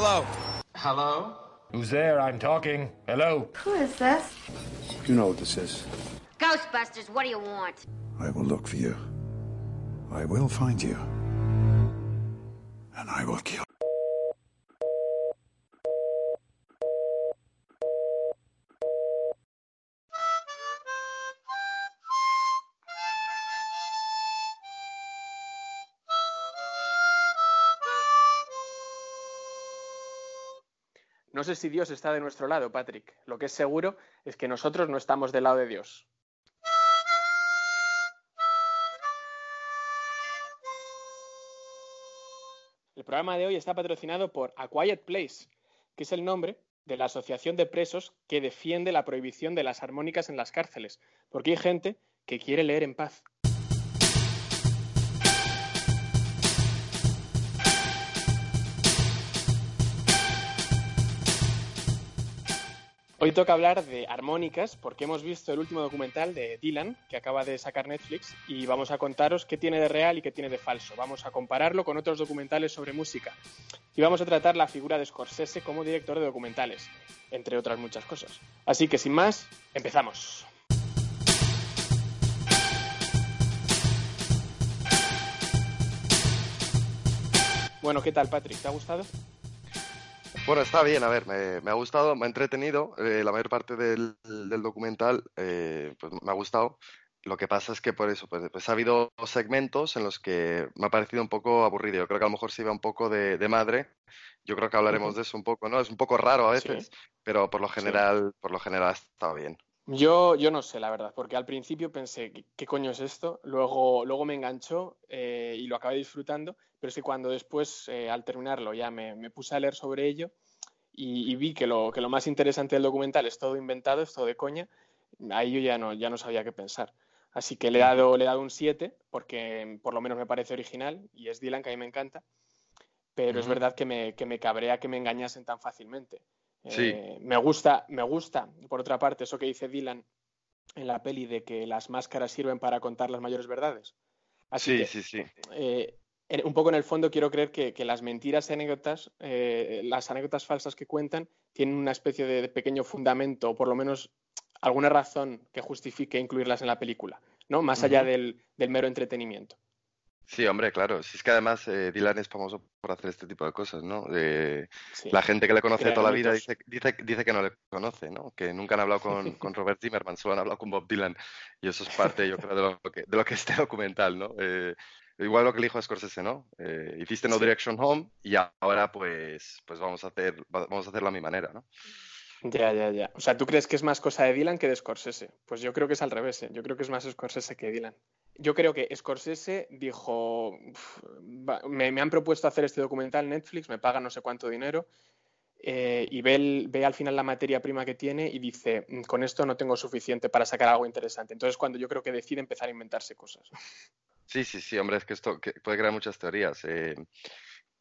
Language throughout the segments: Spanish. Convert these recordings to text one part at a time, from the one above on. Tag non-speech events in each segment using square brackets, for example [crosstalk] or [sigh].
Hello. Hello? Who's there? I'm talking. Hello. Who is this? You know what this is. Ghostbusters, what do you want? I will look for you. I will find you. And I will kill. No sé si Dios está de nuestro lado, Patrick. Lo que es seguro es que nosotros no estamos del lado de Dios. El programa de hoy está patrocinado por A Quiet Place, que es el nombre de la asociación de presos que defiende la prohibición de las armónicas en las cárceles, porque hay gente que quiere leer en paz. Hoy toca hablar de armónicas porque hemos visto el último documental de Dylan que acaba de sacar Netflix y vamos a contaros qué tiene de real y qué tiene de falso. Vamos a compararlo con otros documentales sobre música y vamos a tratar la figura de Scorsese como director de documentales, entre otras muchas cosas. Así que sin más, empezamos. Bueno, ¿qué tal Patrick? ¿Te ha gustado? Bueno, está bien, a ver, me, me ha gustado, me ha entretenido. eh, la mayor parte del, del documental eh, pues me ha gustado. Lo que pasa es que por eso, pues, pues ha habido segmentos en los que me ha parecido un poco aburrido. Yo creo que a lo mejor se iba un poco de, de madre. Yo creo que hablaremos de eso un poco, ¿no? Es un poco raro a veces, Sí. pero por lo general, por lo general ha estado bien. Yo, yo no sé, la verdad, porque al principio pensé, ¿qué, qué coño es esto? Luego, luego me enganchó eh, y lo acabé disfrutando, pero es que cuando después, eh, al terminarlo, ya me, me puse a leer sobre ello y, y vi que lo, que lo más interesante del documental es todo inventado, es todo de coña, ahí yo ya no, ya no sabía qué pensar. Así que le he dado, le he dado un 7, porque por lo menos me parece original y es Dylan, que a mí me encanta, pero es verdad que me, que me cabrea que me engañasen tan fácilmente. Sí. Eh, me gusta, me gusta, por otra parte, eso que dice Dylan en la peli de que las máscaras sirven para contar las mayores verdades. Así Sí, que, sí, sí. eh, un poco en el fondo quiero creer que, que las mentiras y anécdotas, eh, las anécdotas falsas que cuentan, tienen una especie de, de pequeño fundamento, o por lo menos alguna razón que justifique incluirlas en la película, ¿no? Más allá del, del mero entretenimiento. Sí, hombre, claro. Si es que además eh, Dylan es famoso por hacer este tipo de cosas, ¿no? Sí. La gente que le conoce Crear toda la vida dice, dice, dice que no le conoce, ¿no? Que nunca han hablado con, [laughs] con Robert Zimmerman, solo han hablado con Bob Dylan. Y eso es parte, yo creo, de lo que, de lo que es este documental, ¿no? Eh, igual lo que le dijo a Scorsese, ¿no? Eh, hiciste No Sí. Direction Home y ahora pues, pues vamos a hacer, va- vamos a hacerlo a mi manera, ¿no? Ya, ya, ya. O sea, ¿tú crees que es más cosa de Dylan que de Scorsese? Pues yo creo que es al revés, ¿eh? Yo creo que es más Scorsese que Dylan. Yo creo que Scorsese dijo, "Uf, va- me, me han propuesto hacer este documental Netflix, me pagan no sé cuánto dinero, eh, y ve, ve al final la materia prima que tiene y dice, "Mm, con esto no tengo suficiente para sacar algo interesante. Entonces cuando yo creo que decide empezar a inventarse cosas. Sí, sí, sí, hombre, es que esto puede crear muchas teorías. eh.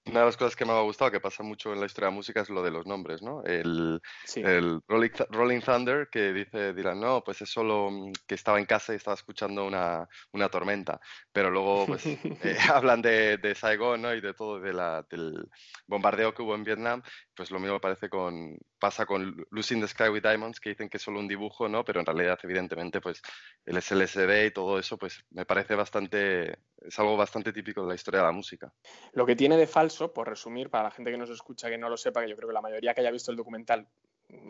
Una de las cosas que me ha gustado, que pasa mucho en la historia de la música, es lo de los nombres, ¿no? El, Sí, el Rolling, Th- Rolling Thunder, que dice, dirán, no, pues es solo mm, que estaba en casa y estaba escuchando una, una tormenta. Pero luego, pues, [laughs] eh, [laughs] hablan de, de Saigon, ¿no? Y de todo, de la, del bombardeo que hubo en Vietnam. Pues lo mismo parece con, pasa con Losing the Sky with Diamonds, que dicen que es solo un dibujo, ¿no? Pero en realidad, evidentemente, pues, el SLSD y todo eso, pues, me parece bastante, es algo bastante típico de la historia de la música. Lo que tiene de falso, por resumir, para la gente que nos escucha que no lo sepa, que yo creo que la mayoría que haya visto el documental,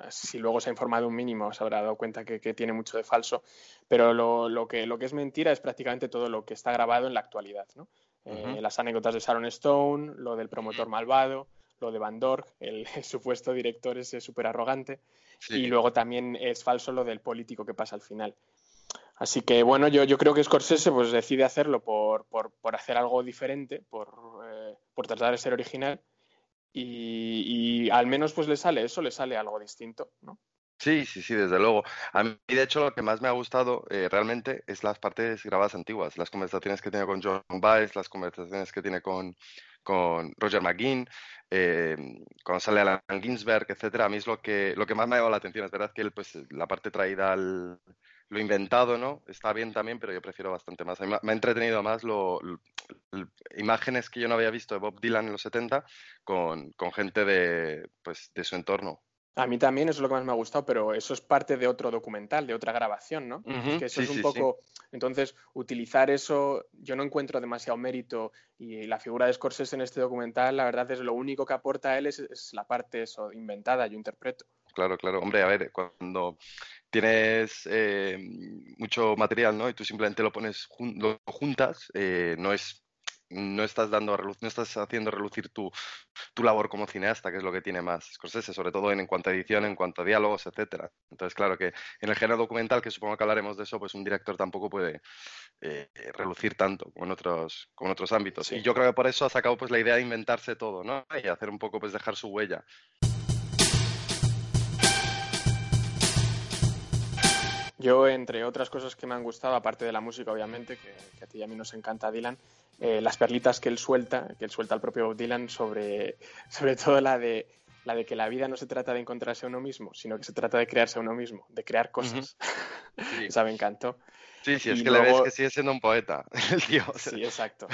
si luego se ha informado un mínimo, se habrá dado cuenta que, que tiene mucho de falso, pero lo, lo que, lo que es mentira es prácticamente todo lo que está grabado en la actualidad, ¿no? Eh, las anécdotas de Sharon Stone, lo del promotor malvado, lo de Van Dork, el, [laughs] el supuesto director ese súper arrogante, Sí. y luego también es falso lo del político que pasa al final. Así que bueno, yo, yo creo que Scorsese pues decide hacerlo por, por, por hacer algo diferente, por, eh, por tratar de ser original y, y, al menos pues le sale eso, le sale algo distinto, ¿no? Sí, sí, sí, desde luego. A mí, de hecho, lo que más me ha gustado eh, realmente es las partes grabadas antiguas, las conversaciones que tiene con John Baez, las conversaciones que tiene con, con Roger McGinn, eh, cuando sale Alan Ginsberg, etcétera. A mí es lo que, lo que más me ha llamado la atención. Es verdad que pues, la parte traída al, lo inventado, ¿no? Está bien también, pero yo prefiero bastante más. Me, ha entretenido más lo, lo, imágenes que yo no había visto de Bob Dylan en los 70 con, con gente de, pues, de su entorno. A mí también eso es lo que más me ha gustado, pero eso es parte de otro documental, de otra grabación, ¿no? Uh -huh, que eso sí, es un sí, poco. Sí. Entonces, utilizar eso, yo no encuentro demasiado mérito y la figura de Scorsese en este documental, la verdad es lo único que aporta a él es, es la parte eso, inventada, yo interpreto. Claro, claro. Hombre, a ver, cuando tienes eh, mucho material, ¿no? Y tú simplemente lo pones, jun lo juntas, eh, no es no estás dando a no estás haciendo relucir tu, tu, labor como cineasta, que es lo que tiene más Scorsese, sobre todo en, en, cuanto a edición, en cuanto a diálogos, etcétera. Entonces, claro que en el género documental, que supongo que hablaremos de eso, pues un director tampoco puede eh, relucir tanto como en otros, como en otros ámbitos. Sí. Y yo creo que por eso ha sacado pues la idea de inventarse todo, ¿no? Y hacer un poco, pues dejar su huella. Yo, entre otras cosas que me han gustado, aparte de la música, obviamente, que, que a ti y a mí nos encanta Dylan, eh, las perlitas que él suelta, que él suelta al propio Dylan sobre, [laughs] sobre todo la de, la de que la vida no se trata de encontrarse a uno mismo, sino que se trata de crearse a uno mismo, de crear cosas. Uh -huh. sí. [laughs] Esa me encantó. Sí, sí, es y que luego... le ves que sigue siendo un poeta, [laughs] el tío. Sí, exacto.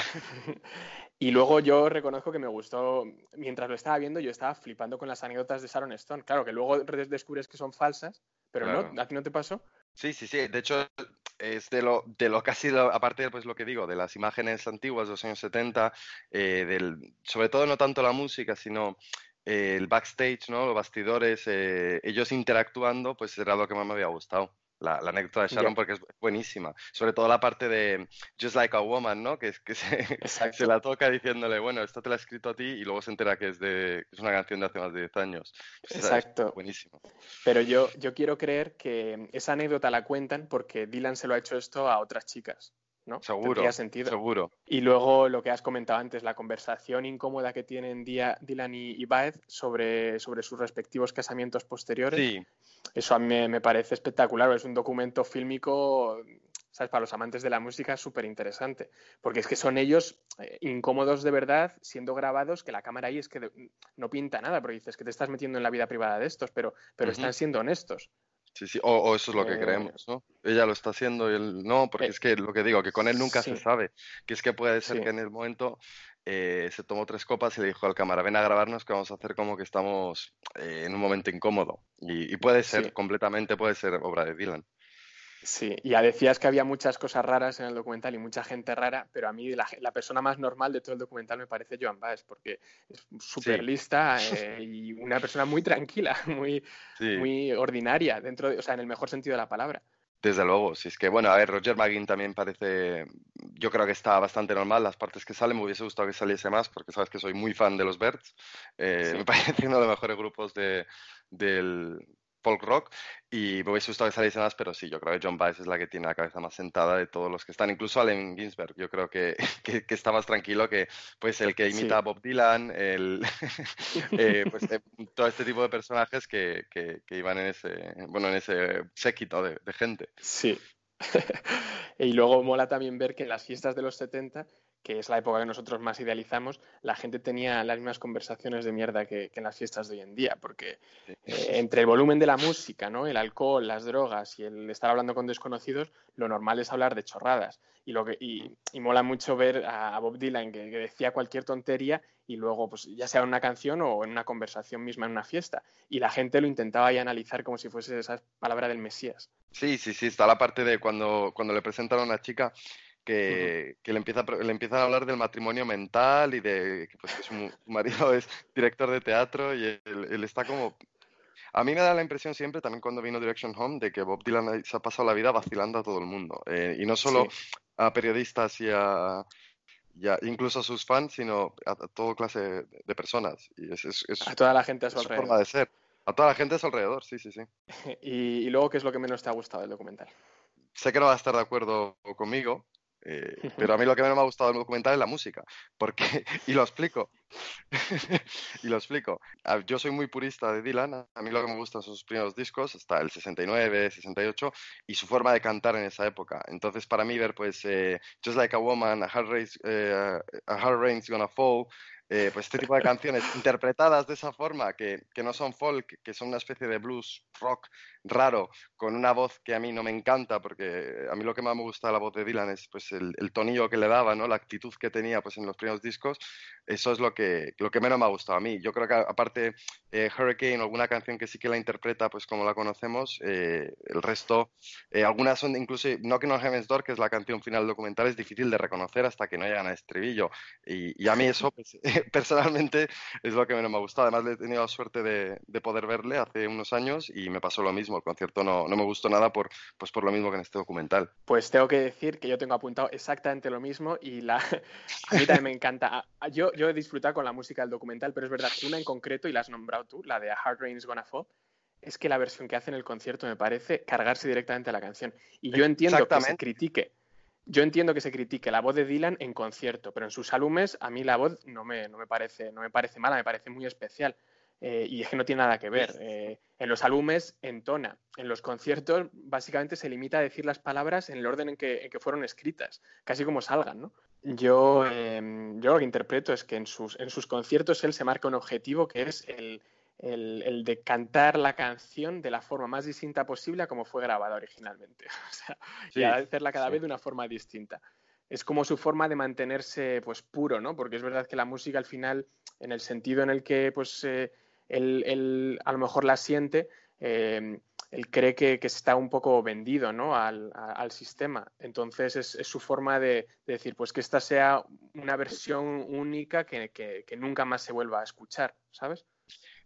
y luego yo reconozco que me gustó, mientras lo estaba viendo, yo estaba flipando con las anécdotas de Sharon Stone. Claro, que luego descubres que son falsas, pero claro. no, ¿a ti no te pasó? Sí, sí, sí. De hecho, es de lo, de lo casi, aparte de pues, lo que digo, de las imágenes antiguas de los años 70, eh, del, sobre todo no tanto la música, sino eh, el backstage, ¿no? Los bastidores, eh, ellos interactuando, pues era lo que más me había gustado la, la anécdota de Sharon yeah. porque es buenísima. Sobre todo la parte de Just Like a Woman, ¿no? Que, que se, [laughs] se, la toca diciéndole, bueno, esto te la he escrito a ti y luego se entera que es, de, es una canción de hace más de 10 años. Pues Exacto. Es buenísimo. Pero yo, yo quiero creer que esa anécdota la cuentan porque Dylan se lo ha hecho esto a otras chicas. ¿No? Seguro, sentido. seguro. Y luego lo que has comentado antes, la conversación incómoda que tienen Dylan y, y Baez sobre, sobre sus respectivos casamientos posteriores. Sí. Eso a mí me, parece espectacular. Es un documento fílmico, ¿sabes? Para los amantes de la música, súper interesante. Porque es que son ellos eh, incómodos de verdad, siendo grabados, que la cámara ahí es que de, no pinta nada, porque dices que te estás metiendo en la vida privada de estos, pero, pero uh -huh. están siendo honestos. Sí, sí, o, o, eso es lo que eh, creemos, ¿no? Ella lo está haciendo y él no, porque eh, es que lo que digo, que con él nunca sí. se sabe, que es que puede ser sí. que en el momento eh, se tomó tres copas y le dijo al cámara, ven a grabarnos que vamos a hacer como que estamos eh, en un momento incómodo. Y, y puede ser, sí. completamente puede ser obra de Dylan. Sí, ya decías que había muchas cosas raras en el documental y mucha gente rara, pero a mí la, la persona más normal de todo el documental me parece Joan Baez, porque es súper sí. lista eh, y una persona muy tranquila, [laughs] muy, sí. muy ordinaria, dentro de, o sea, en el mejor sentido de la palabra. Desde luego, si es que, bueno, a ver, Roger McGinn también parece, yo creo que está bastante normal, las partes que salen, me hubiese gustado que saliese más, porque sabes que soy muy fan de los Birds, eh, sí. me [laughs] parece uno de los mejores grupos de, del, folk rock y me hubiese gustado que saliese más, pero sí, yo creo que John Baez es la que tiene la cabeza más sentada de todos los que están, incluso Allen Ginsberg, yo creo que, [laughs] que, que está más tranquilo que pues el que imita sí. a Bob Dylan, el, [laughs] eh, pues eh, todo este tipo de personajes que, que, iban en ese, bueno, en ese séquito de, de gente. Sí. [laughs] y luego mola también ver que en las fiestas de los 70 que es la época que nosotros más idealizamos, la gente tenía las mismas conversaciones de mierda que, que en las fiestas de hoy en día, porque eh, entre el volumen de la música, ¿no? el alcohol, las drogas y el estar hablando con desconocidos, lo normal es hablar de chorradas. Y, lo que, y, y mola mucho ver a, a Bob Dylan que, que, decía cualquier tontería y luego, pues ya sea en una canción o en una conversación misma en una fiesta. Y la gente lo intentaba ahí analizar como si fuese esa palabra del Mesías. Sí, sí, sí, está la parte de cuando, cuando le presentan a una chica que, que le, empieza, le empiezan a hablar del matrimonio mental y de que, pues, su, marido [laughs] es director de teatro y él, él, está como... A mí me da la impresión siempre, también cuando vino Direction Home, de que Bob Dylan se ha pasado la vida vacilando a todo el mundo. Eh, y no solo sí. a periodistas y a, y a, incluso a sus fans, sino a, a toda clase de, personas. Y es, es, es, a toda la gente a su es alrededor. forma de ser. A toda la gente a su alrededor, sí, sí, sí. [laughs] ¿Y, y luego qué es lo que menos te ha gustado del documental? sé que no va a estar de acuerdo conmigo, eh, pero a mí lo que menos me ha gustado del documental es la música, porque, [laughs] y lo explico, [laughs] y lo explico. Yo soy muy purista de Dylan, a mí lo que me gustan son sus primeros discos, hasta el 69, 68, y su forma de cantar en esa época. Entonces, para mí ver, pues, eh, Just Like a Woman, A Hard, Race, eh, a Hard Rain's Gonna Fall, eh, pues este tipo de [laughs] canciones interpretadas de esa forma, que, que, no son folk, que son una especie de blues rock raro, con una voz que a mí no me encanta, porque a mí lo que más me gusta de la voz de Dylan es pues el, el tonillo que le daba, ¿no? la actitud que tenía pues en los primeros discos, eso es lo que, lo que menos me ha gustado a mí. Yo creo que aparte eh, Hurricane, alguna canción que sí que la interpreta pues como la conocemos, eh, el resto, eh, algunas son incluso Knocking on Heaven's Door, que es la canción final documental, es difícil de reconocer hasta que no llegan a estribillo. Y, y a mí eso pues, [laughs] personalmente es lo que menos me ha gustado. Además, he tenido la suerte de, de, poder verle hace unos años y me pasó lo mismo. El concierto no, no, me gustó nada por, pues por lo mismo que en este documental. Pues tengo que decir que yo tengo apuntado exactamente lo mismo y la... [laughs] a mí también me encanta. Yo, yo he disfrutado con la música del documental, pero es verdad que una en concreto, y la has nombrado tú, la de A Hard Rain's Gonna Fall, es que la versión que hace en el concierto me parece cargarse directamente a la canción. Y yo entiendo que se critique yo entiendo que se critique la voz de Dylan en concierto, pero en sus álbumes a mí la voz no me, no me, parece, no me parece mala, me parece muy especial. Eh, y es que no tiene nada que ver. [laughs] Eh, en los álbumes entona. En los conciertos básicamente se limita a decir las palabras en el orden en que, en que fueron escritas, casi como salgan, ¿no? Yo, eh, yo lo que interpreto es que en sus, en sus conciertos él se marca un objetivo que es el, el, el, de cantar la canción de la forma más distinta posible a como fue grabada originalmente. [laughs] O sea, sí, y hacerla cada sí. vez de una forma distinta. Es como su forma de mantenerse pues puro, ¿no? Porque es verdad que la música al final, en el sentido en el que pues eh, él, él, a lo mejor la siente, eh, él cree que, que, está un poco vendido ¿no? al, a, al sistema. Entonces es, es su forma de, de, decir, pues que esta sea una versión única que, que, que nunca más se vuelva a escuchar, ¿sabes?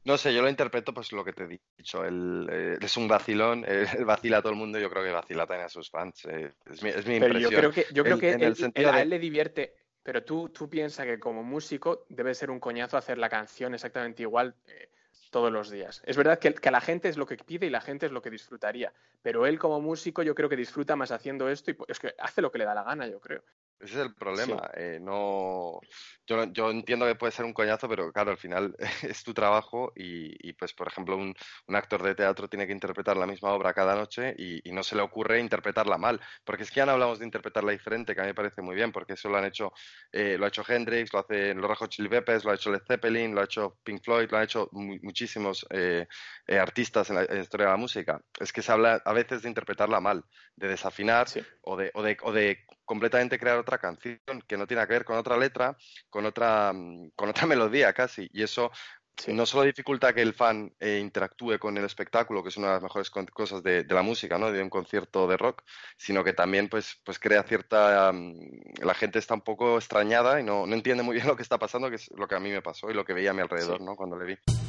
No sé, yo lo interpreto pues lo que te he dicho. Él, eh, es un vacilón, [laughs] vacila a todo el mundo, yo creo que vacila también a sus fans. Eh, es, mi, es mi pero impresión. Yo creo que, yo creo que él, él, de... a él le divierte, pero tú, tú piensas que como músico debe ser un coñazo hacer la canción exactamente igual eh, todos los días. Es verdad que, que, la gente es lo que pide y la gente es lo que disfrutaría, pero él como músico yo creo que disfruta más haciendo esto y es que hace lo que le da la gana, yo creo. Ese es el problema. Sí. Eh, no, yo, yo, entiendo que puede ser un coñazo, pero claro, al final [laughs] es tu trabajo y, y pues, por ejemplo, un, un, actor de teatro tiene que interpretar la misma obra cada noche y, y, no se le ocurre interpretarla mal. Porque es que ya no hablamos de interpretarla diferente, que a mí me parece muy bien, porque eso lo han hecho, eh, lo ha hecho Hendrix, lo hace los Rojos Chili Peppers, lo ha hecho Led Zeppelin, lo ha hecho Pink Floyd, lo han hecho mu muchísimos eh, eh, artistas en la, en la, historia de la música. Es que se habla a veces de interpretarla mal, de desafinar sí. o, de, o, de, o de completamente crear otra canción que no tiene que ver con otra letra, con otra, con otra [laughs] melodía casi. Y eso sí. no solo dificulta que el fan eh, interactúe con el espectáculo, que es una de las mejores cosas de, de, la música, ¿no? De un concierto de rock, sino que también pues, pues crea cierta... Um, la gente está un poco extrañada y no, no, entiende muy bien [laughs] lo que está pasando, que es lo que a mí me pasó y lo que veía a mi alrededor, sí. ¿no? Cuando le vi.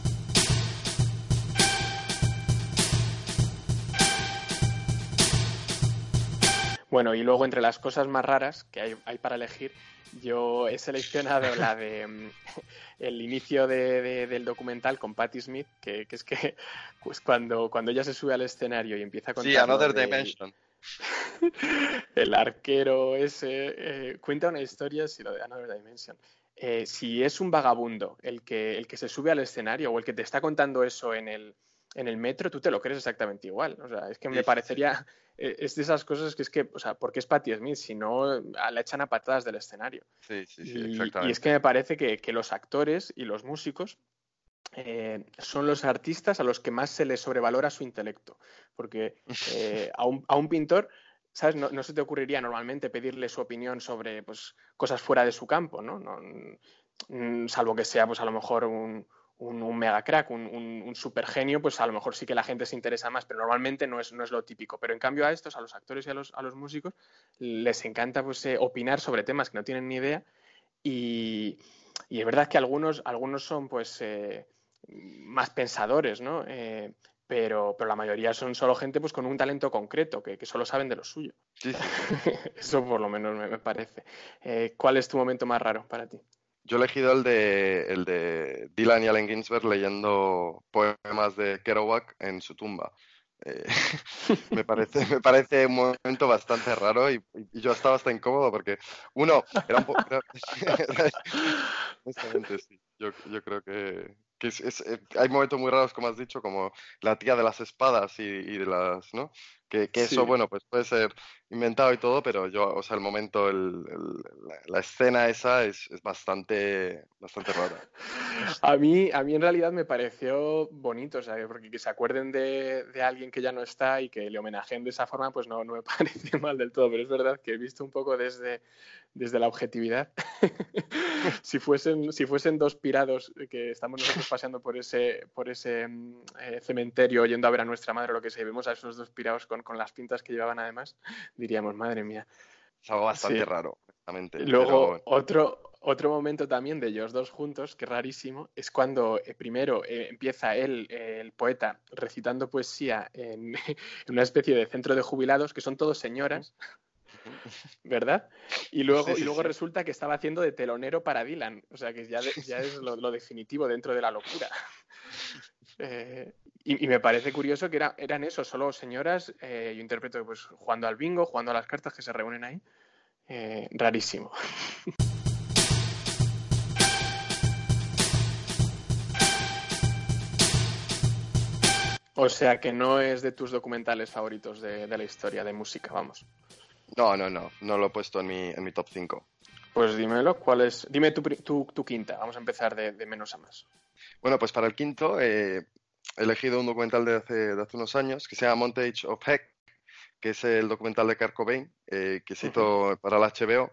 Bueno, y luego entre las cosas más raras que hay, hay para elegir, yo he seleccionado [laughs] la de mm, el inicio de, de, del documental con Patti Smith, que, que, es que pues cuando, cuando ella se sube al escenario y empieza a contar. Sí, Another de, Dimension. [laughs] el arquero ese eh, cuenta una historia, si lo de Another Dimension. Eh, si es un vagabundo el que, el que se sube al escenario o el que te está contando eso en el, en el metro, tú te lo crees exactamente igual. O sea, es que me parecería. Eh, es de esas cosas que es que, o sea, porque es Patti Smith, si no la echan a patadas del escenario. Sí, sí, sí, y, exactamente. Y es que me parece que, que los actores y los músicos eh, son los artistas a los que más se les sobrevalora su intelecto. Porque [laughs] eh, a, un, a, un, pintor, ¿sabes? No, no, se te ocurriría normalmente pedirle su opinión sobre pues, cosas fuera de su campo, ¿no? no mm, salvo que sea, pues a lo mejor un, un, un, mega crack, un, un, un, super genio, pues a lo mejor sí que la gente se interesa más, pero normalmente no es, no es lo típico. Pero en cambio a estos, a los actores y a los, a los músicos, les encanta pues, eh, opinar sobre temas que no tienen ni idea y, y es verdad que algunos, algunos son pues eh, más pensadores, ¿no? Eh, pero, pero la mayoría son solo gente pues con un talento concreto, que, que solo saben de lo suyo. Sí, sí. [laughs] Eso por lo menos me, me parece. ¿Cuál es tu momento más raro para ti? Yo he elegido el de, el de Dylan y Allen Ginsberg leyendo poemas de Kerouac en su tumba. Eh, [laughs] me, parece, me parece un momento bastante raro y, yo estaba hasta incómodo porque, uno, era un poco... Honestamente, [laughs] sí. Yo, yo creo que, eh, hay momentos muy raros, como has dicho, como la tía de las espadas y, y de las, ¿no? Que, que eso, Sí. bueno, pues puede ser inventado y todo, pero yo, o sea, el momento, el, el- la, la escena esa es, es bastante, bastante rara. [laughs] A mí, a mí en realidad me pareció bonito, o sea, porque que se acuerden de, de alguien que ya no está y que le homenajeen de esa forma, pues no, no me [laughs] parece mal del todo, pero es verdad que he visto un poco desde, desde la objetividad. [laughs] si, fuesen, si fuesen dos pirados que estamos nosotros paseando por ese, por ese mm, eh, cementerio yendo a ver a nuestra madre o lo que sea, y vemos a esos dos pirados con, con las pintas que llevaban además, [laughs] diríamos, madre mía. Es algo bastante Sí. raro, honestamente. Luego, pero- otro, otro momento también de ellos dos juntos, que es rarísimo, es cuando eh, primero eh, empieza él, eh, el poeta, recitando poesía en, [laughs] en una especie de centro de jubilados, que son todos señoras, ¿verdad? Y luego, Sí, sí, y luego resulta que estaba haciendo de telonero para Dylan, o sea que ya, de- ya es lo, lo definitivo dentro de la locura. Eh, [laughs] y, y me parece curioso que era, eran eso, solo señoras, eh, yo interpreto pues jugando al bingo, jugando a las cartas que se reúnen ahí. Eh, rarísimo. [laughs] O sea que no es de tus documentales favoritos de, de la historia de música, vamos. No, no, no, no lo he puesto en mi, en mi top 5. Pues dímelo, ¿cuál es? Dime tu, tu- tu quinta, vamos a empezar de, de menos a más. Bueno, pues para el quinto eh, he elegido un documental de hace, de hace unos años que se llama Montage of Heck, que es el documental de Kurt Cobain, eh, que se hizo para la HBO.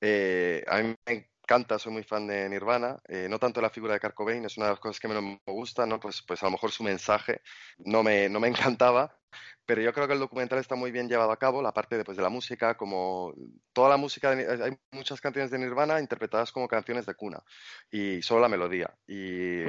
Eh, a mí me encanta, soy muy fan de Nirvana, eh, no tanto la figura de Kurt Cobain, es una de las cosas que menos me gusta, ¿no? Pues, pues a lo mejor su mensaje no me, no me [laughs] encantaba, pero yo creo que el documental está muy bien llevado a cabo, la parte de, pues, de la música, como toda la música, de hay muchas canciones de Nirvana interpretadas como canciones de cuna y solo la melodía y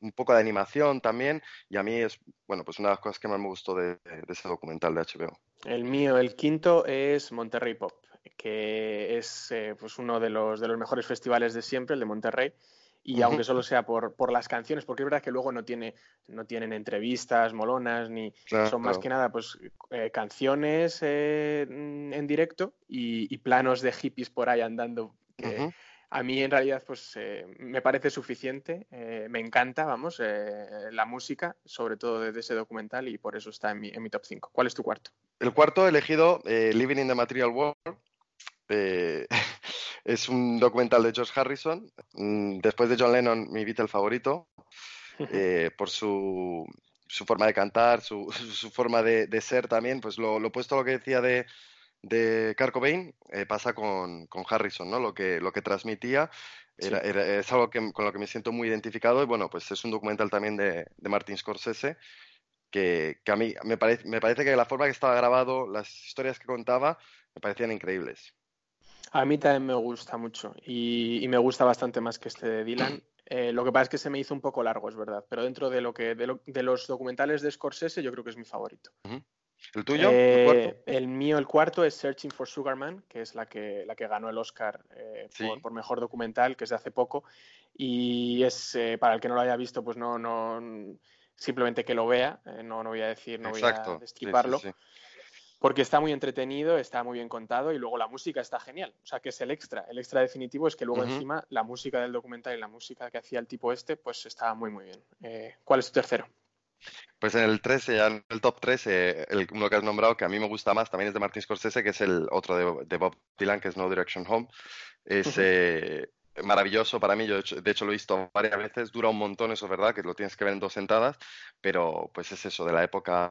un poco de animación también y a mí es, bueno, pues una de las cosas que más me gustó de, de ese documental de HBO. El mío, el quinto, es Monterrey Pop, que es eh, pues uno de los, de los mejores festivales de siempre, el de Monterrey. Y aunque solo sea por, por las canciones, porque es verdad que luego no, tiene, no tienen entrevistas molonas, ni son más Claro. que nada pues eh, canciones eh, mm, en directo y, y planos de hippies por ahí andando. que. A mí en realidad pues eh, me parece suficiente, eh, me encanta, vamos, eh, la música, sobre todo desde ese documental y por eso está en mi, en mi top 5. ¿Cuál es tu cuarto? El cuarto elegido eh, Living in the Material World. [laughs] Es un documental de George Harrison. Mm, Después de John Lennon, mi Beatle favorito, [laughs] eh, por su, su forma de cantar, su, [laughs] su forma de, de ser también. Pues lo, lo opuesto a lo que decía de, de Kurt Cobain, eh, pasa con, con Harrison, ¿no? Lo que, lo que transmitía era, Sí. era- es algo que, con lo que me siento muy identificado. Y bueno, pues es un documental también de, de Martin Scorsese que, que a mí me parece, me parece que la forma que estaba grabado, las historias que contaba, me parecían increíbles. A mí también me gusta mucho y, y me gusta bastante más que este de Dylan. Eh, lo que pasa es que se me hizo un poco largo, es verdad, pero dentro de lo que de, lo- de los documentales de Scorsese yo creo que es mi favorito. ¿El tuyo? ¿El Eh, el mío, el cuarto, es Searching for Sugar Man, que es la que, la que ganó el Oscar eh, Sí. por, por mejor documental, que es de hace poco. Y es, eh, para el que no lo haya visto, pues no, no simplemente que lo vea, no, no voy a decir, no voy a sí, destriparlo, sí. Porque está muy entretenido, está muy bien contado y luego la música está genial. O sea, que es el extra. El extra definitivo es que luego encima la música del documental y la música que hacía el tipo este, pues estaba muy, muy bien. Eh, ¿Cuál es tu tercero? Pues en el 13, ya en el top 3, eh, el, uno que has nombrado, que a mí me gusta más, también es de Martin Scorsese, que es el otro de, de Bob Dylan, que es No Direction Home. Es eh, maravilloso para mí, yo de hecho lo he visto varias veces, dura un montón, eso es verdad, que lo tienes que ver en dos sentadas, pero pues es eso, de la época,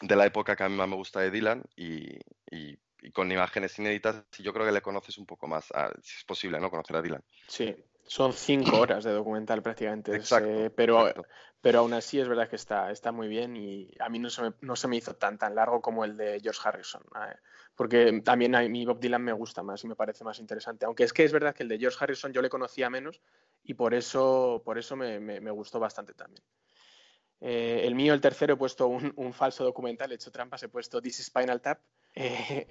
de la época que a mí más me gusta de Dylan y, y- y con imágenes inéditas, y yo creo que le conoces un poco más, a- si es posible, ¿no? Conocer a Dylan. Sí, son cinco horas de documental prácticamente. Exacto, eh, pero, exacto. pero aún así es verdad que está, está muy bien y a mí no se me, no se me hizo tan tan largo como el de George Harrison. eh, porque también a mí Bob Dylan me gusta más y me parece más interesante. Aunque es que es verdad que el de George Harrison yo le conocía menos y por eso, por eso me, me- me gustó bastante también. Eh, el mío, el tercero, he puesto un, un falso documental, he hecho trampas, he puesto This is Spinal Tap. [laughs] Eh.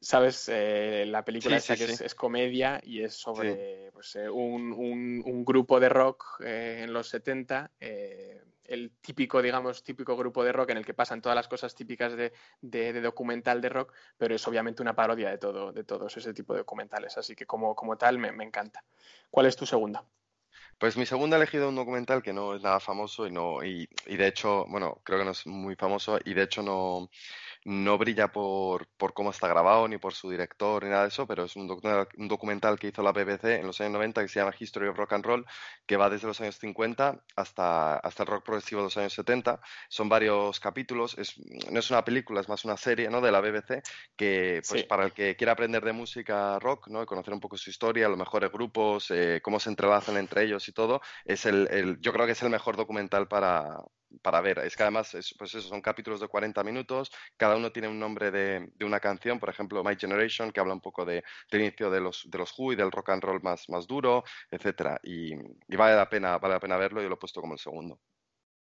¿Sabes? Eh, la película Sí, esa sí, que es, sí. es comedia y es sobre pues, un, un- un grupo de rock en los 70 eh, el típico, digamos, típico grupo de rock en el que pasan todas las cosas típicas de, de, de, documental de rock, pero es obviamente una parodia de todo, de todos ese tipo de documentales. Así que como, como tal me, me encanta. ¿Cuál es tu segunda? Pues mi segunda ha elegido un documental que no es nada famoso y no y, de hecho, bueno, creo que no es muy famoso y de hecho no, no brilla por, por, cómo está grabado ni por su director ni nada de eso, pero es un documental, un documental, que hizo la BBC en los años 90 que se llama History of Rock and Roll, que va desde los años 50 hasta, hasta el rock progresivo de los años 70. Son varios capítulos, es, no es una película, es más una serie ¿no? de la BBC que pues, sí. para el que quiera aprender de música rock ¿no? y conocer un poco su historia, los mejores grupos, eh, cómo se entrelazan entre ellos y todo, es el, el, yo creo que es el mejor documental para, para ver. Es que además, es, pues eso, son capítulos de 40 minutos, cada uno tiene un nombre de, una canción, por ejemplo, My Generation, que habla un poco de, del inicio de los, de los Who y del rock and roll más, más duro, etcétera. Y, y, vale, la pena, vale la pena verlo, yo lo he puesto como el segundo.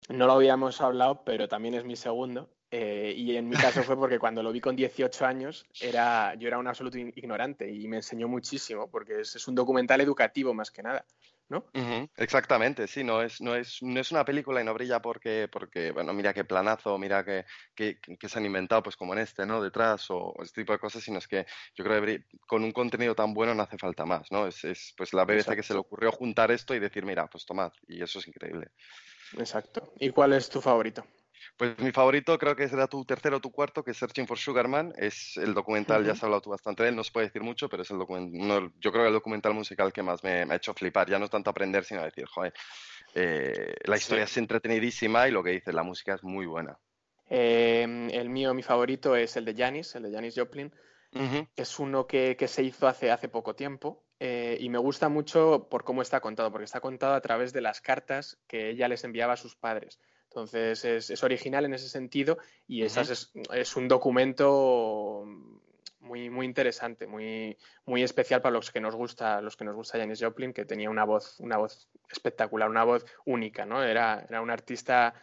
No lo habíamos hablado, pero también es mi segundo. Eh, y en mi caso fue porque cuando lo vi con 18 años, era, yo era un absoluto ignorante y me enseñó muchísimo, porque es, es un documental educativo más que nada. ¿No? Uh -huh, exactamente, sí, no es, no, es, no es una película y no brilla porque, porque bueno, mira qué planazo, mira qué, qué, qué, se han inventado, pues como en este, ¿no? Detrás o, o, este tipo de cosas, sino es que yo creo que con un contenido tan bueno no hace falta más, ¿no? Es, es pues la Exacto. que se le ocurrió juntar esto y decir, mira, pues tomad, y eso es increíble. Exacto. ¿Y cuál es tu favorito? Pues mi favorito creo que será tu tercero o tu cuarto, que es Searching for Sugarman. Es el documental, uh -huh. ya has hablado tú bastante de él, no se puede decir mucho, pero es el documental, yo creo que el documental musical que más me, me, ha hecho flipar. Ya no es tanto aprender, sino decir, joder, eh, la historia sí. es entretenidísima y lo que dice, la música es muy buena. Eh, el mío, mi favorito es el de Janis, el de Janis Joplin. Uh -huh. Es uno que, que, se hizo hace, hace poco tiempo eh, y me gusta mucho por cómo está contado, porque está contado a través de las cartas que ella les enviaba a sus padres. Entonces es, es original en ese sentido y uh -huh. es, es, un documento muy, muy interesante, muy, muy especial para los que nos gusta, los que nos gusta Janis Joplin, que tenía una voz, una voz espectacular, una voz única, ¿no? Era, era un artista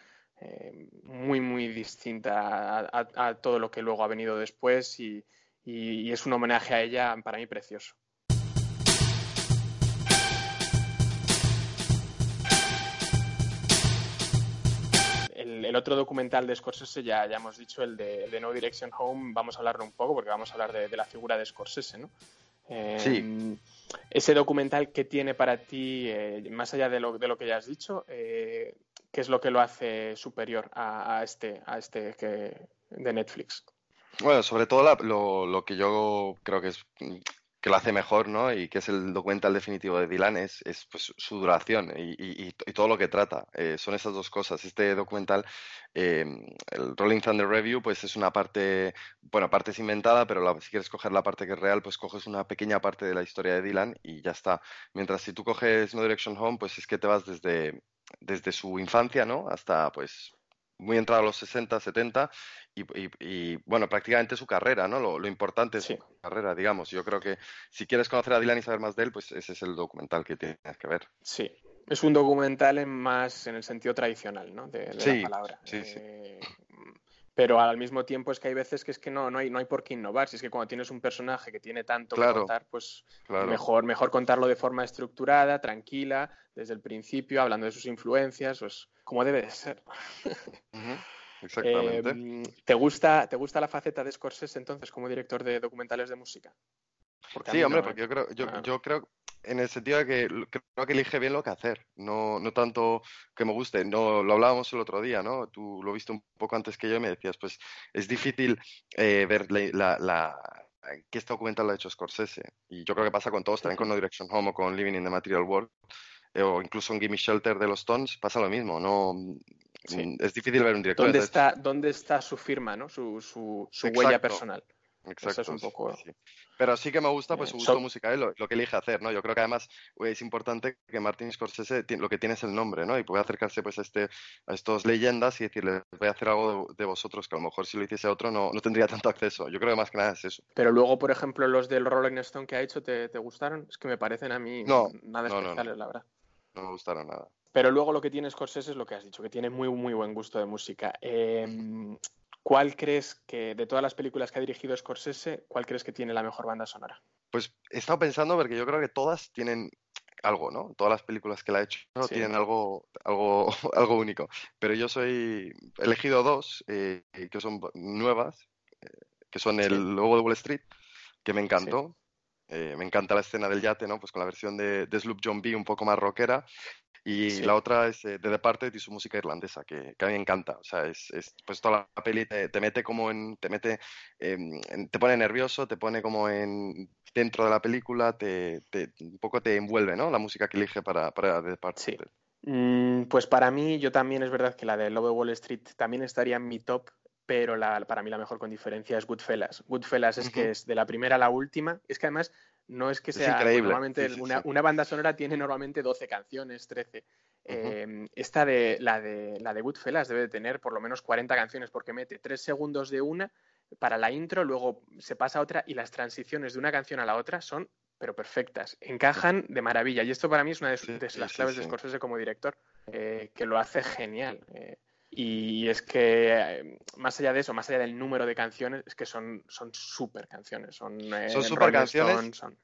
eh, muy, muy distinta a, a, a, todo lo que luego ha venido después y, y, y es un homenaje a ella para mí precioso. El otro documental de Scorsese, ya, ya hemos dicho, el de, el de, No Direction Home, vamos a hablarlo un poco porque vamos a hablar de, de la figura de Scorsese, ¿no? Eh, sí. Ese documental que tiene para ti, eh, más allá de lo, de lo, que ya has dicho, eh, ¿qué es lo que lo hace superior a, a este, a este que, de Netflix? Bueno, sobre todo la, lo, lo, que yo creo que es que lo hace mejor, ¿no? Y que es el documental definitivo de Dylan, es, es pues, su duración y, y, y, todo lo que trata. Eh, son esas dos cosas. Este documental, eh, el Rolling Thunder Review, pues es una parte, bueno, parte es inventada, pero la, si quieres coger la parte que es real, pues coges una pequeña parte de la historia de Dylan y ya está. Mientras si tú coges No Direction Home, pues es que te vas desde, desde su infancia, ¿no? Hasta, pues, muy entrado a los 60, 70 y, y, y, bueno, prácticamente su carrera, ¿no? Lo, lo importante es sí. su carrera, digamos. Yo creo que si quieres conocer a Dylan y saber más de él, pues ese es el documental que tienes que ver. Sí, es un documental en más en el sentido tradicional, ¿no? De, de sí, la palabra. Sí, eh, sí. Pero al mismo tiempo es que hay veces que es que no, no, hay, no hay por qué innovar. Si es que cuando tienes un personaje que tiene tanto claro, que contar, pues claro. mejor, mejor contarlo de forma estructurada, tranquila, desde el principio, hablando de sus influencias, pues como debe de ser. [laughs] Uh -huh. Exactamente. Eh, ¿te, gusta, ¿Te gusta la faceta de Scorsese entonces como director de documentales de música? Porque sí, hombre, no, porque yo creo, yo, yo, creo en el sentido de que creo que elige bien lo que hacer, no, no tanto que me guste, no lo hablábamos el otro día, ¿no? Tú lo viste un poco antes que yo y me decías, pues es difícil eh, ver la, la, la que este documental lo ha hecho Scorsese. Y yo creo que pasa con todos, también con No Direction Home o con Living in the Material World, eh, o incluso en Gimme Shelter de los Stones, pasa lo mismo. No, sí. Es difícil ver un director. ¿Dónde está, ¿dónde está su firma, ¿no? su, su, su huella personal? Exacto. Eso es un poco... Sí. Pero sí que me gusta pues su gusto so... musical, lo, lo, que elige hacer, ¿no? Yo creo que además es importante que Martin Scorsese lo que tiene es el nombre, ¿no? Y puede acercarse pues a, este, a estos leyendas y decirle, voy a hacer algo de, de, vosotros, que a lo mejor si lo hiciese otro no, no tendría tanto acceso. Yo creo que más que nada es eso. Pero luego, por ejemplo, los del Rolling Stone que ha hecho, ¿te, te gustaron? Es que me parecen a mí no, nada no, especiales, no, la verdad. No me gustaron nada. Pero luego lo que tiene Scorsese es lo que has dicho, que tiene muy, muy buen gusto de música. Eh, ¿Cuál crees que, de todas las películas que ha dirigido Scorsese, cuál crees que tiene la mejor banda sonora? Pues he estado pensando porque yo creo que todas tienen algo, ¿no? Todas las películas que él ha hecho Sí. tienen algo, algo, [laughs] algo único. Pero yo soy, he elegido dos eh, que son nuevas, eh, que son. El Lobo de Wall Street, que me encantó. Eh, me encanta la escena del yate, ¿no? Pues con la versión de, de Sloop John B un poco más rockera. Y Sí. la otra es eh, The Departed y su música irlandesa, que, que a mí me encanta. O sea, es, es- pues toda la peli te, te mete como en, te mete, em, en- te pone nervioso, te pone como en dentro de la película, te, te- un poco te envuelve, ¿no? La música que elige para, para The Departed. Sí. Mm, pues para mí, yo también es verdad que la de Lobo de Wall Street también estaría en mi top, pero la, para mí la mejor con diferencia es Goodfellas. Goodfellas es que es de la primera a la última. Es que además no es que Es sea. increíble. Normalmente Sí, sí, una, sí. una banda sonora tiene normalmente 12 canciones, 13. Eh, esta de la, de la de Goodfellas debe de tener por lo menos 40 canciones porque mete 3 segundos de una para la intro, luego se pasa a otra y las transiciones de una canción a la otra son pero perfectas, encajan de maravilla y esto para mí es una de, de las claves de. Scorsese como director, eh, que lo hace genial. eh, y es que eh, más allá de eso, más allá del número de canciones, es que son son súper canciones, son, eh, Son Rolling supercanciones. Stones, son-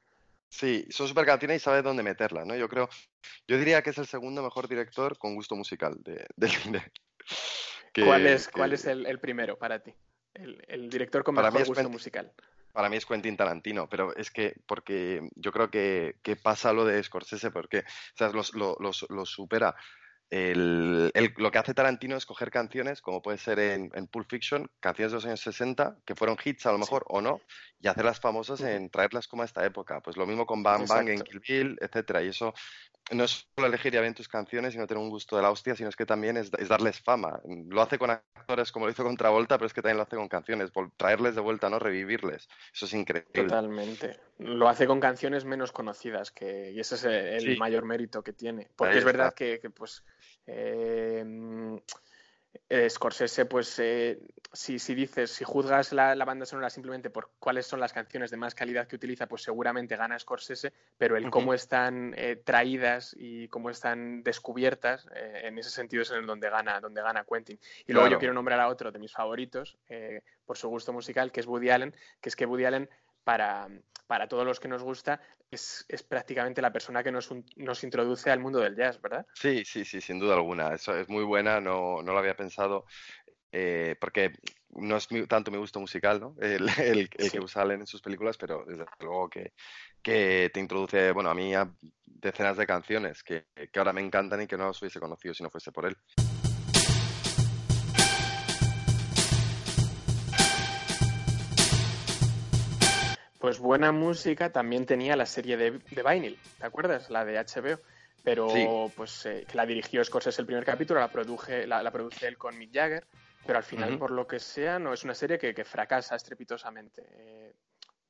Sí, son super canciones y sabe dónde meterlas, ¿no? Yo creo, yo diría que es el segundo mejor director con gusto musical de, del cine. Que- ¿Cuál es, cuál es el, el primero para ti? El, el director con Para mejor gusto Quentin- musical. Para mí es Quentin Tarantino, pero es que, porque yo creo que, que pasa lo de Scorsese, porque, o sea, los- lo, los- lo supera. El, el- lo que hace Tarantino es coger canciones, como puede ser en, en Pulp Fiction, canciones de los años 60, que fueron hits a lo mejor o no, y hacerlas famosas en traerlas como a esta época. Pues lo mismo con Bang Bang en Exacto. Kill Bill, etcétera. Y eso no es solo elegir ya bien tus canciones y no tener un gusto de la hostia, sino es que también es, es darles fama. Lo hace con actores como lo hizo con Travolta, pero es que también lo hace con canciones, traerles de vuelta, ¿no? Revivirles. Eso es increíble. Totalmente. Lo hace con canciones menos conocidas, que, y ese es el, Sí. mayor mérito que tiene. Porque es verdad que, pues, eh, mm, Scorsese, pues, eh, si, si dices, si juzgas la, la banda sonora simplemente por cuáles son las canciones de más calidad que utiliza, pues seguramente gana Scorsese, pero el cómo están eh, traídas y cómo están descubiertas, eh, en ese sentido es en el donde gana, donde gana Quentin. Y luego yo quiero nombrar a otro de mis favoritos, por su gusto musical, que es Woody Allen, que es que Woody Allen, para, para todos los que nos gusta, es, es prácticamente la persona que nos, un- nos introduce al mundo del jazz, ¿verdad? Sí, sí, sí, sin duda alguna. Eso es muy buena, no, no lo había pensado, eh, porque no es mi- tanto mi gusto musical, ¿no? El, [laughs] el- el Sí. que usa Allen en sus películas, pero desde luego que, que te introduce, bueno, a mí a decenas de canciones que, que ahora me encantan y que no las hubiese conocido si no fuese por él. Pues buena música también tenía la serie de, de Vinyl, ¿te acuerdas? La de HBO. Pero Sí. pues eh, que la dirigió Scorsese el primer capítulo, la produje, la, la produce él con Mick Jagger, pero al final, por lo que sea, no es una serie que, que fracasa estrepitosamente. Eh,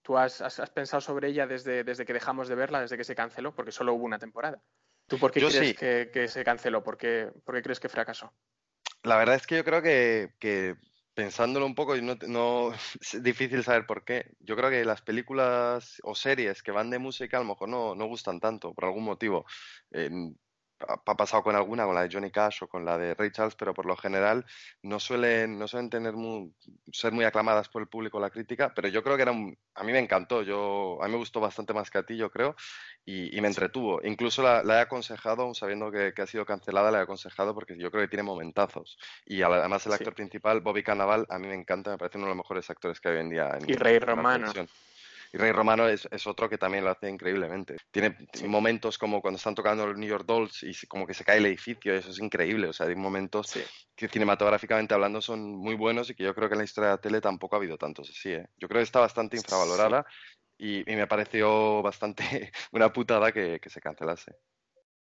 ¿Tú has, has- has pensado sobre ella desde, desde que dejamos de verla, desde que se canceló? Porque solo hubo una temporada. ¿Tú por qué Yo crees sí. que, que se canceló? ¿Por qué, por qué crees que fracasó? La verdad es que yo creo que, que pensándolo un poco, no, no [laughs] es difícil saber por qué. Yo creo que las películas o series que van de música a lo mejor no, no gustan tanto, por algún motivo. Ha pasado con alguna, con la de Johnny Cash o con la de Ray Charles, pero por lo general no suelen, no suelen tener mu- ser muy aclamadas por el público o la crítica, pero yo creo que era un, a mí me encantó, yo, a mí me gustó bastante más que a ti, yo creo, y, y me entretuvo. Incluso la, la he aconsejado, aun sabiendo que, que ha sido cancelada, la he aconsejado porque yo creo que tiene momentazos. Y además el Sí. actor principal, Bobby Cannavale, a mí me encanta, me parece uno de los mejores actores que hay hoy en día en, Y Rey Romano. Y Rey Romano es, es otro que también lo hace increíblemente. Tiene Sí. momentos como cuando están tocando los New York Dolls y como que se cae el edificio, eso es increíble. O sea, hay momentos Sí. que cinematográficamente hablando son muy buenos y que yo creo que en la historia de la tele tampoco ha habido tantos así, ¿eh? Yo creo que está bastante infravalorada y, y me pareció bastante [laughs] una putada que, que se cancelase.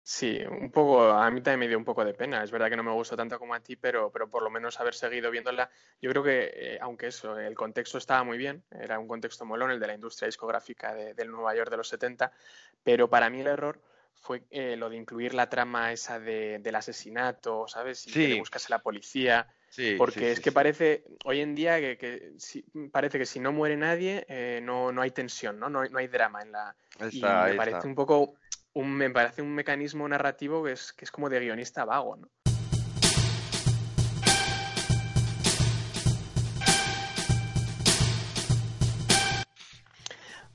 Sí, un poco, a mí también me dio un poco de pena. Es verdad que no me gustó tanto como a ti, pero, pero por lo menos haber seguido viéndola. Yo creo que, eh, aunque eso, el contexto estaba muy bien, era un contexto molón, el de la industria discográfica de- del Nueva York de los 70, pero para mí el error fue eh, lo de incluir la trama esa de- del asesinato, ¿sabes? Y que le buscase la policía. Sí, Porque sí, es que parece, hoy en día, que, que si- parece que si no muere nadie, eh, no, no hay tensión, ¿no? No, hay- no hay drama en la, Ahí y está, me parece está. un poco, un, me parece un mecanismo narrativo que es, que es como de guionista vago, ¿no?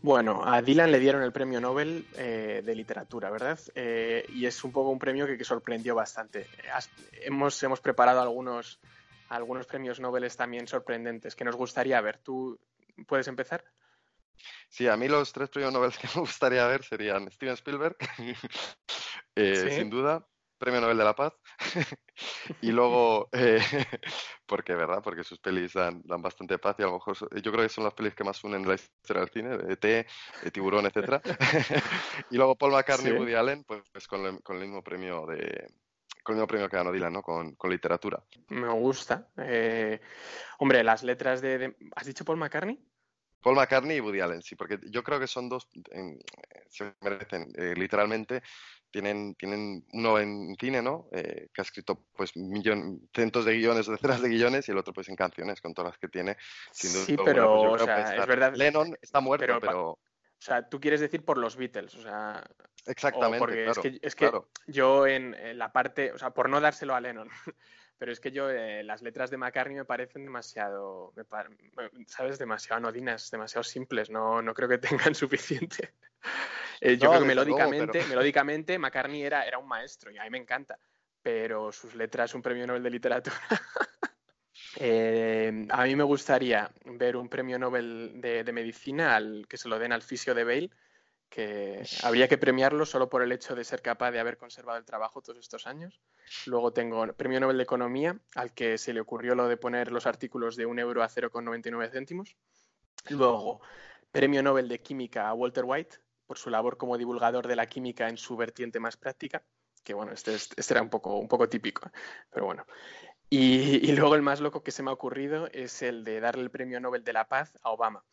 Bueno, a Dylan le dieron el premio Nobel eh, de literatura, ¿verdad? Eh, y es un poco un premio que, sorprendió bastante. Hemos, hemos preparado algunos, algunos premios Nobel también sorprendentes que nos gustaría ver. ¿Tú puedes empezar? Sí, a mí los tres premios Nobel que me gustaría ver serían Steven Spielberg, [laughs] eh, Sí. sin duda, Premio Nobel de la Paz, [laughs] y luego, eh, [laughs] porque, ¿verdad? Porque sus pelis dan, dan bastante paz y a lo mejor yo creo que son las pelis que más unen la historia del cine, de ET, de Tiburón, etcétera. y luego Paul McCartney y Sí. Woody Allen, pues, pues con, el, con el mismo premio de con el mismo premio que ganó Dylan, ¿no? Con, con literatura. Me gusta. Eh, hombre, las letras de, de- ¿Has dicho Paul McCartney? Paul McCartney y Woody Allen, sí, porque yo creo que son dos, se merecen, eh, literalmente, tienen, tienen uno en cine, ¿no? Eh, que ha escrito pues millón, cientos de guiones, decenas de guiones, y el otro pues en canciones, con todas las que tiene. Sin duda Sí, pero, pues, o sea, es verdad. Lennon está muerto, pero O sea, tú quieres decir por los Beatles, o sea, o exactamente, porque claro, es que, es que claro. yo en, en la parte, o sea, por no dárselo a Lennon, [laughs] pero es que yo eh, las letras de McCartney me parecen demasiado, me pa- me- ¿sabes? Demasiado anodinas, demasiado simples, no, no creo que [laughs] tengan suficiente. Eh, yo No, creo que luego, melódicamente, pero- melódicamente McCartney era, era un maestro y a mí me encanta, pero sus letras, un premio Nobel de literatura. [laughs] Eh, a mí me gustaría ver un premio Nobel de, de medicina al que se lo den al fisio de Bale, que habría que premiarlo solo por el hecho de ser capaz de haber conservado el trabajo todos estos años. Luego tengo el premio Nobel de Economía, al que se le ocurrió lo de poner los artículos de un euro a 0,99 céntimos. Luego, premio Nobel de Química a Walter White, por su labor como divulgador de la química en su vertiente más práctica, que bueno, este, este era un poco, un poco típico, pero bueno. Y, y luego el más loco que se me ha ocurrido es el de darle el premio Nobel de la Paz a Obama.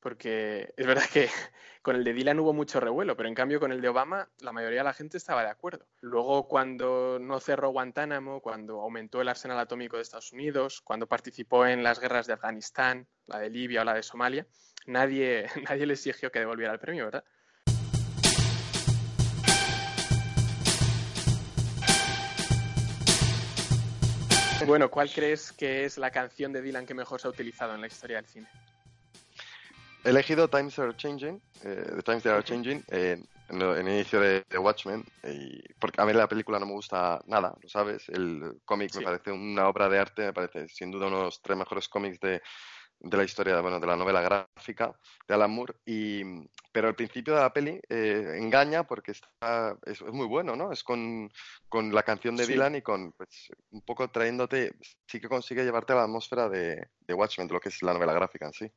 Porque es verdad que [laughs] con el de Dylan hubo mucho revuelo, pero en cambio con el de Obama la mayoría de la gente estaba de acuerdo. Luego cuando no cerró Guantánamo, cuando aumentó el arsenal atómico de Estados Unidos, cuando participó en las guerras de Afganistán, la de Libia o la de Somalia, nadie, [laughs] nadie le exigió que devolviera el premio, ¿verdad? Bueno, ¿cuál crees que es la canción de Dylan que mejor se ha utilizado en la historia del cine? He elegido Times Are Changing, eh, The Times They Are Changing, eh, en, el inicio de, de Watchmen, y, porque a mí la película no me gusta nada, ¿lo sabes? El cómic Sí. me parece una obra de arte, me parece sin duda uno de los tres mejores cómics de, de la historia, bueno, de la novela gráfica de Alan Moore, y, pero el principio de la peli eh, engaña porque está, es, es muy bueno, ¿no? Es con, con la canción de Sí. Dylan y con, pues, un poco trayéndote, sí que consigue llevarte a la atmósfera de, de Watchmen, de lo que es la novela gráfica en sí.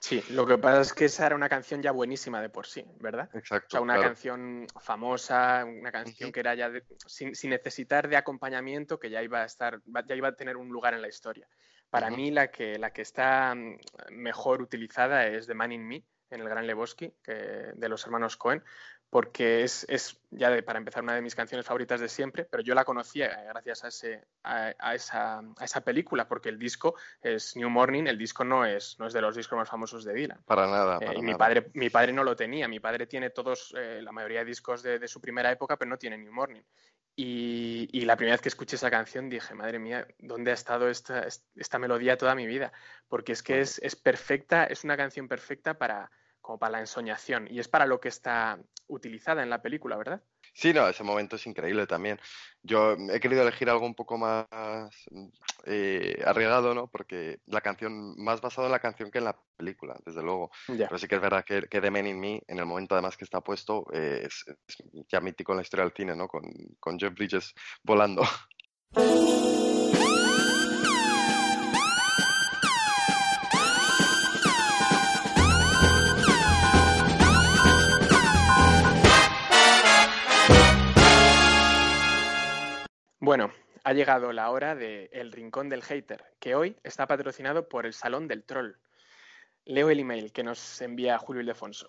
Sí, lo que pasa es que esa era una canción ya buenísima de por sí, ¿verdad? Exacto. O sea, una claro. canción famosa, una canción que era ya de- sin, sin necesitar de acompañamiento, que ya iba a estar, ya iba a tener un lugar en la historia. Para mí la que, la que está mm, mejor utilizada es The Man in Me, en el Gran Lebowski, que, de los hermanos Cohen, porque es, es ya de- para empezar una de mis canciones favoritas de siempre, pero yo la conocía eh, gracias a, ese, a, a esa, a esa película, porque el disco es New Morning, el disco no es, no es de los discos más famosos de Dylan. Para nada, Eh, y mi padre, mi padre no lo tenía. Mi padre tiene todos, eh, la mayoría de discos de, de su primera época, pero no tiene New Morning. Y, y la primera vez que escuché esa canción dije, madre mía, ¿dónde ha estado esta, esta melodía toda mi vida? Porque es que es, es perfecta, es una canción perfecta para, como para la ensoñación y es para lo que está utilizada en la película, ¿verdad? Sí, no, ese momento es increíble también. Yo he querido elegir algo un poco más eh, arriesgado, ¿no? Porque la canción, más basado en la canción que en la película, desde luego. Pero sí que es verdad que, que The Man in Me, en el momento además que está puesto, eh, es, es ya mítico en la historia del cine, ¿no? Con, con Jeff Bridges volando. [laughs] Bueno, ha llegado la hora de El Rincón del Hater, que hoy está patrocinado por el Salón del Troll. Leo el email que nos envía Julio Ildefonso.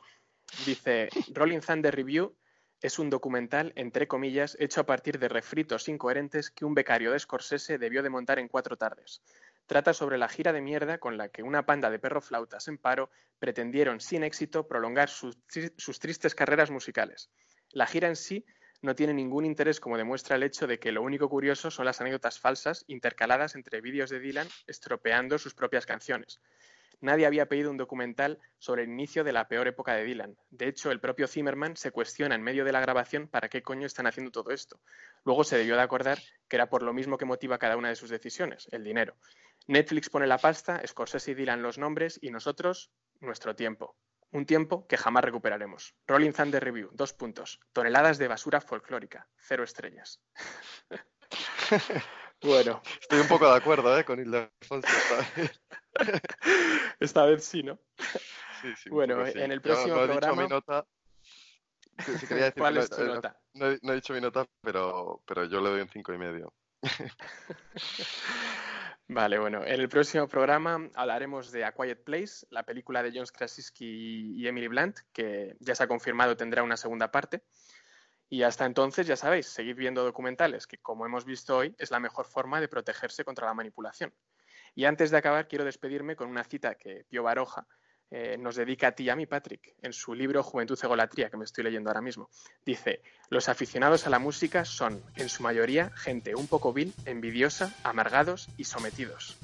Dice, Rolling Thunder Review es un documental, entre comillas, hecho a partir de refritos incoherentes que un becario de Scorsese debió de montar en cuatro tardes. Trata sobre la gira de mierda con la que una panda de perroflautas en paro pretendieron sin éxito prolongar sus, sus tristes carreras musicales. La gira en sí no tiene ningún interés como demuestra el hecho de que lo único curioso son las anécdotas falsas intercaladas entre vídeos de Dylan estropeando sus propias canciones. nadie había pedido un documental sobre el inicio de la peor época de Dylan. De hecho, el propio Zimmerman se cuestiona en medio de la grabación para qué coño están haciendo todo esto. Luego se debió de acordar que era por lo mismo que motiva cada una de sus decisiones, el dinero. Netflix pone la pasta, Scorsese y Dylan los nombres y nosotros nuestro tiempo. Un tiempo que jamás recuperaremos. Rolling Thunder Review, dos puntos. Toneladas de basura folclórica, cero estrellas. [laughs] bueno. Estoy un poco de acuerdo ¿eh? con Ildefonso. [laughs] Esta vez sí, ¿no? Sí, sí, bueno, sí. en el próximo no he programa. Dicho mi nota. Sí, sí, quería decir ¿Cuál que es no- tu eh, nota? No, he, no he dicho mi nota, pero, pero yo le doy un cinco y medio. [laughs] Vale, bueno, en el próximo programa hablaremos de A Quiet Place, la película de John Krasinski y Emily Blunt, que ya se ha confirmado tendrá una segunda parte. Y hasta entonces, ya sabéis, seguid viendo documentales, que como hemos visto hoy, es la mejor forma de protegerse contra la manipulación. Y antes de acabar, quiero despedirme con una cita que Pío Baroja eh, nos dedica a ti y a mí, Patrick, en su libro Juventud Egolatría, que me estoy leyendo ahora mismo. Dice, los aficionados a la música son, en su mayoría, gente un poco vil, envidiosa, amargados y sometidos.